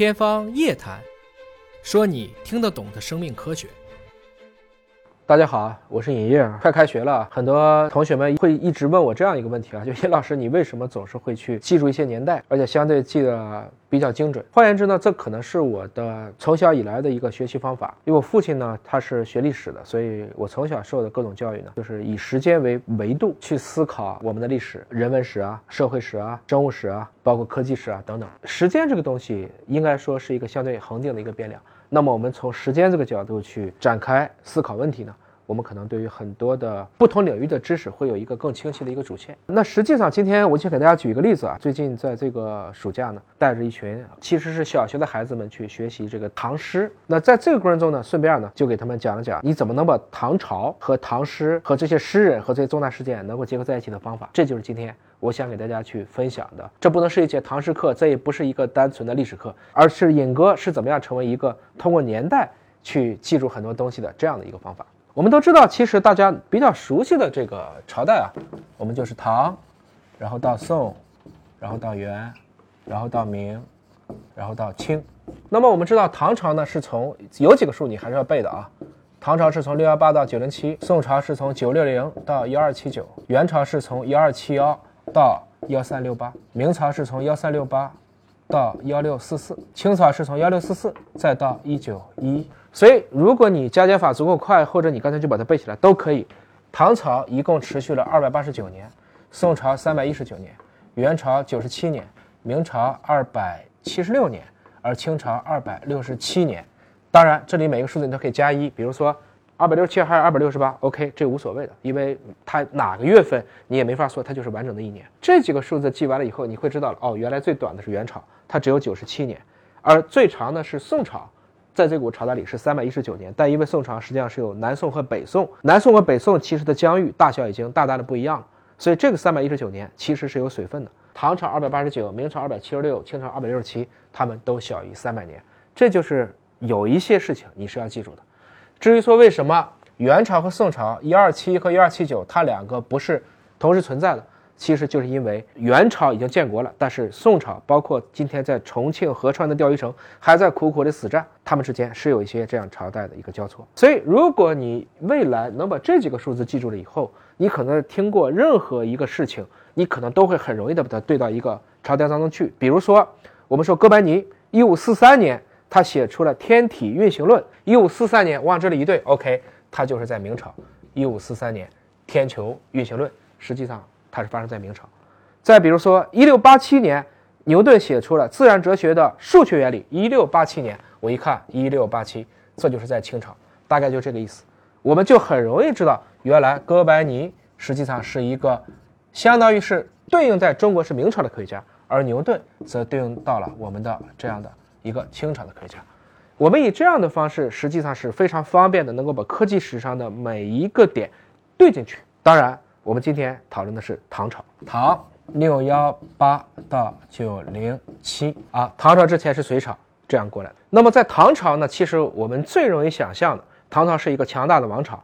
天方夜谭，说你听得懂的生命科学。大家好，我是尹烨。快开学了，很多同学们会一直问我这样一个问题啊，就尹老师，你为什么总是会去记住一些年代，而且相对记得比较精准？换言之呢，这可能是我的从小以来的一个学习方法。因为我父亲呢，他是学历史的，所以我从小受的各种教育呢，就是以时间为维度去思考我们的历史、人文史啊、社会史啊、生物史啊，包括科技史啊等等。时间这个东西，应该说是一个相对恒定的一个变量。那么我们从时间这个角度去展开思考问题呢，我们可能对于很多的不同领域的知识会有一个更清晰的一个主线。那实际上，今天我就给大家举一个例子啊，最近在这个暑假呢，带着一群其实是小学的孩子们去学习这个唐诗。那在这个过程中呢，顺便呢就给他们讲了讲你怎么能把唐朝和唐诗和这些诗人和这些重大事件能够结合在一起的方法。这就是今天。我想给大家去分享的，这不能是一节唐诗课，这也不是一个单纯的历史课，而是尹哥是怎么样成为一个通过年代去记住很多东西的这样的一个方法。我们都知道，其实大家比较熟悉的这个朝代啊，我们就是唐，然后到宋，然后到元，然后到明，然后到清。那么我们知道，唐朝呢是从有几个数你还是要背的啊。唐朝是从六幺八到九零七，宋朝是从九六零到幺二七九，元朝是从幺二七幺。到幺三六八，明朝是从幺三六八到幺六四四，清朝是从幺六四四再到一九一。所以，如果你加减法足够快，或者你刚才就把它背起来都可以。唐朝一共持续了二百八十九年，宋朝三百一十九年，元朝九十七年，明朝二百七十六年，而清朝二百六十七年。当然，这里每个数字你都可以加一，比如说。二百六十七还是二百六十八？OK，这无所谓的，因为它哪个月份你也没法说，它就是完整的一年。这几个数字记完了以后，你会知道了哦，原来最短的是元朝，它只有九十七年，而最长的是宋朝，在这股朝代里是三百一十九年。但因为宋朝实际上是有南宋和北宋，南宋和北宋其实的疆域大小已经大大的不一样了，所以这个三百一十九年其实是有水分的。唐朝二百八十九，明朝二百七十六，清朝二百六十七，他们都小于三百年。这就是有一些事情你是要记住的。至于说为什么元朝和宋朝一二七和一二七九它两个不是同时存在的，其实就是因为元朝已经建国了，但是宋朝包括今天在重庆合川的钓鱼城还在苦苦的死战，他们之间是有一些这样朝代的一个交错。所以，如果你未来能把这几个数字记住了以后，你可能听过任何一个事情，你可能都会很容易的把它对到一个朝代当中去。比如说，我们说哥白尼一五四三年。他写出了《天体运行论》，一五四三年我往这里一对，OK，他就是在明朝。一五四三年，《天球运行论》实际上它是发生在明朝。再比如说，一六八七年，牛顿写出了《自然哲学的数学原理》，一六八七年，我一看一六八七，这就是在清朝，大概就这个意思。我们就很容易知道，原来哥白尼实际上是一个，相当于是对应在中国是明朝的科学家，而牛顿则对应到了我们的这样的。一个清朝的科学家，我们以这样的方式，实际上是非常方便的，能够把科技史上的每一个点对进去。当然，我们今天讨论的是唐朝，唐六幺八到九零七啊，唐朝之前是隋朝这样过来的。那么在唐朝呢，其实我们最容易想象的，唐朝是一个强大的王朝，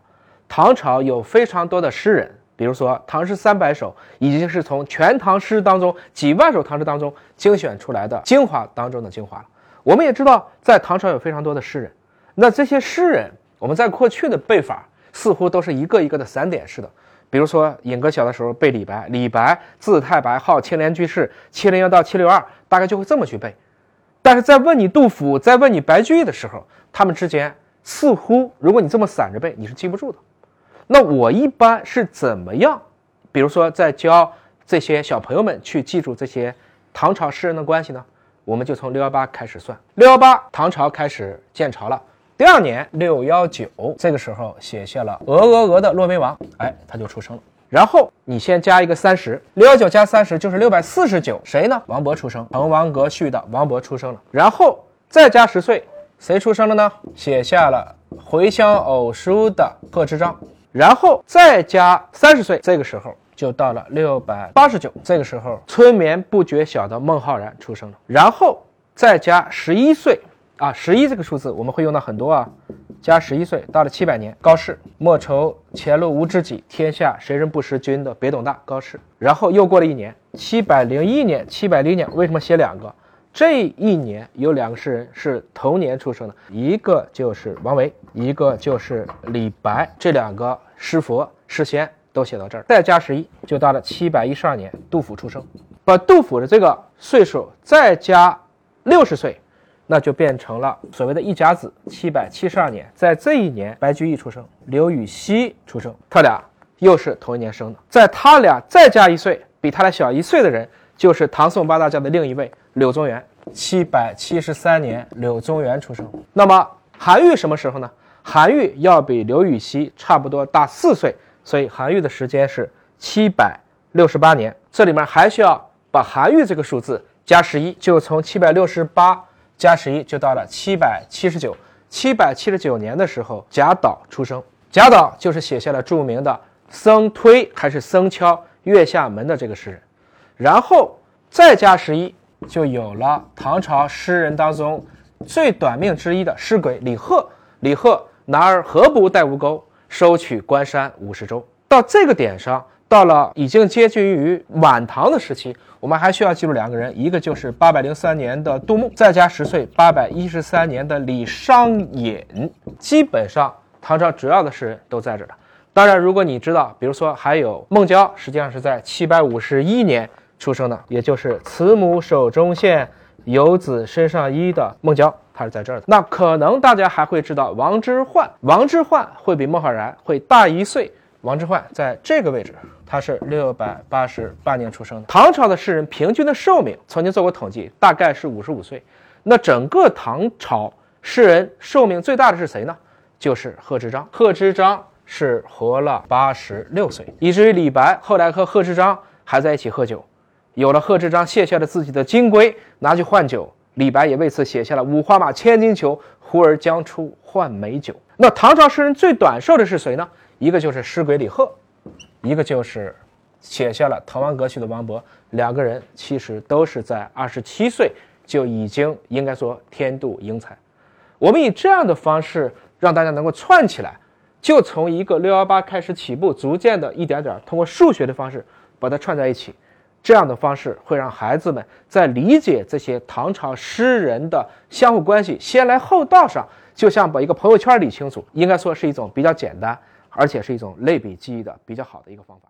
唐朝有非常多的诗人。比如说《唐诗三百首》，已经是从全唐诗当中几万首唐诗当中精选出来的精华当中的精华了。我们也知道，在唐朝有非常多的诗人，那这些诗人，我们在过去的背法似乎都是一个一个的散点式的。比如说，尹哥小的时候背李白，李白字太白，号青莲居士，七零幺到七六二，大概就会这么去背。但是在问你杜甫，在问你白居易的时候，他们之间似乎，如果你这么散着背，你是记不住的。那我一般是怎么样？比如说，在教这些小朋友们去记住这些唐朝诗人的关系呢？我们就从六幺八开始算，六幺八唐朝开始建朝了。第二年六幺九，这个时候写下了鹅鹅鹅的骆宾王，哎，他就出生了。然后你先加一个三十，六幺九加三十就是六百四十九，谁呢？王勃出生，滕王阁序的王勃出生了。然后再加十岁，谁出生了呢？写下了回乡偶书的贺知章。然后再加三十岁，这个时候。就到了六百八十九，这个时候春眠不觉晓的孟浩然出生了，然后再加十一岁啊，十一这个数字我们会用到很多啊，加十一岁到了七百年，高适莫愁前路无知己，天下谁人不识君的别董大，高适。然后又过了一年，七百零一年，七百零年为什么写两个？这一年有两个诗人是同年出生的，一个就是王维，一个就是李白。这两个诗佛诗仙都写到这儿，再加十一，就到了七百一十二年，杜甫出生。把杜甫的这个岁数再加六十岁，那就变成了所谓的一甲子。七百七十二年，在这一年，白居易出生，刘禹锡出生，他俩又是同一年生的。在他俩再加一岁，比他俩小一岁的人，就是唐宋八大家的另一位柳宗元。七百七十三年，柳宗元出生。那么韩愈什么时候呢？韩愈要比刘禹锡差不多大四岁，所以韩愈的时间是七百六十八年。这里面还需要。把韩愈这个数字加十一，就从七百六十八加十一，就到了七百七十九。七百七十九年的时候，贾岛出生。贾岛就是写下了著名的“僧推还是僧敲月下门”的这个诗人。然后再加十一，就有了唐朝诗人当中最短命之一的诗鬼李贺。李贺男儿何不带吴钩，收取关山五十州。到这个点上。到了已经接近于晚唐的时期，我们还需要记住两个人，一个就是八百零三年的杜牧，再加十岁，八百一十三年的李商隐。基本上唐朝主要的诗人都在这儿当然，如果你知道，比如说还有孟郊，实际上是在七百五十一年出生的，也就是“慈母手中线，游子身上衣”的孟郊，他是在这儿的。那可能大家还会知道王之涣，王之涣会比孟浩然会大一岁。王之涣在这个位置。他是六百八十八年出生的。唐朝的诗人平均的寿命曾经做过统计，大概是五十五岁。那整个唐朝诗人寿命最大的是谁呢？就是贺知章。贺知章是活了八十六岁，以至于李白后来和贺知章还在一起喝酒。有了贺知章卸下了自己的金龟拿去换酒，李白也为此写下了“五花马，千金裘，呼儿将出换美酒”。那唐朝诗人最短寿的是谁呢？一个就是诗鬼李贺。一个就是写下了《滕王阁序》的王勃，两个人其实都是在二十七岁就已经应该说天妒英才。我们以这样的方式让大家能够串起来，就从一个六幺八开始起步，逐渐的一点点通过数学的方式把它串在一起。这样的方式会让孩子们在理解这些唐朝诗人的相互关系先来后到上，就像把一个朋友圈理清楚，应该说是一种比较简单。而且是一种类比记忆的比较好的一个方法。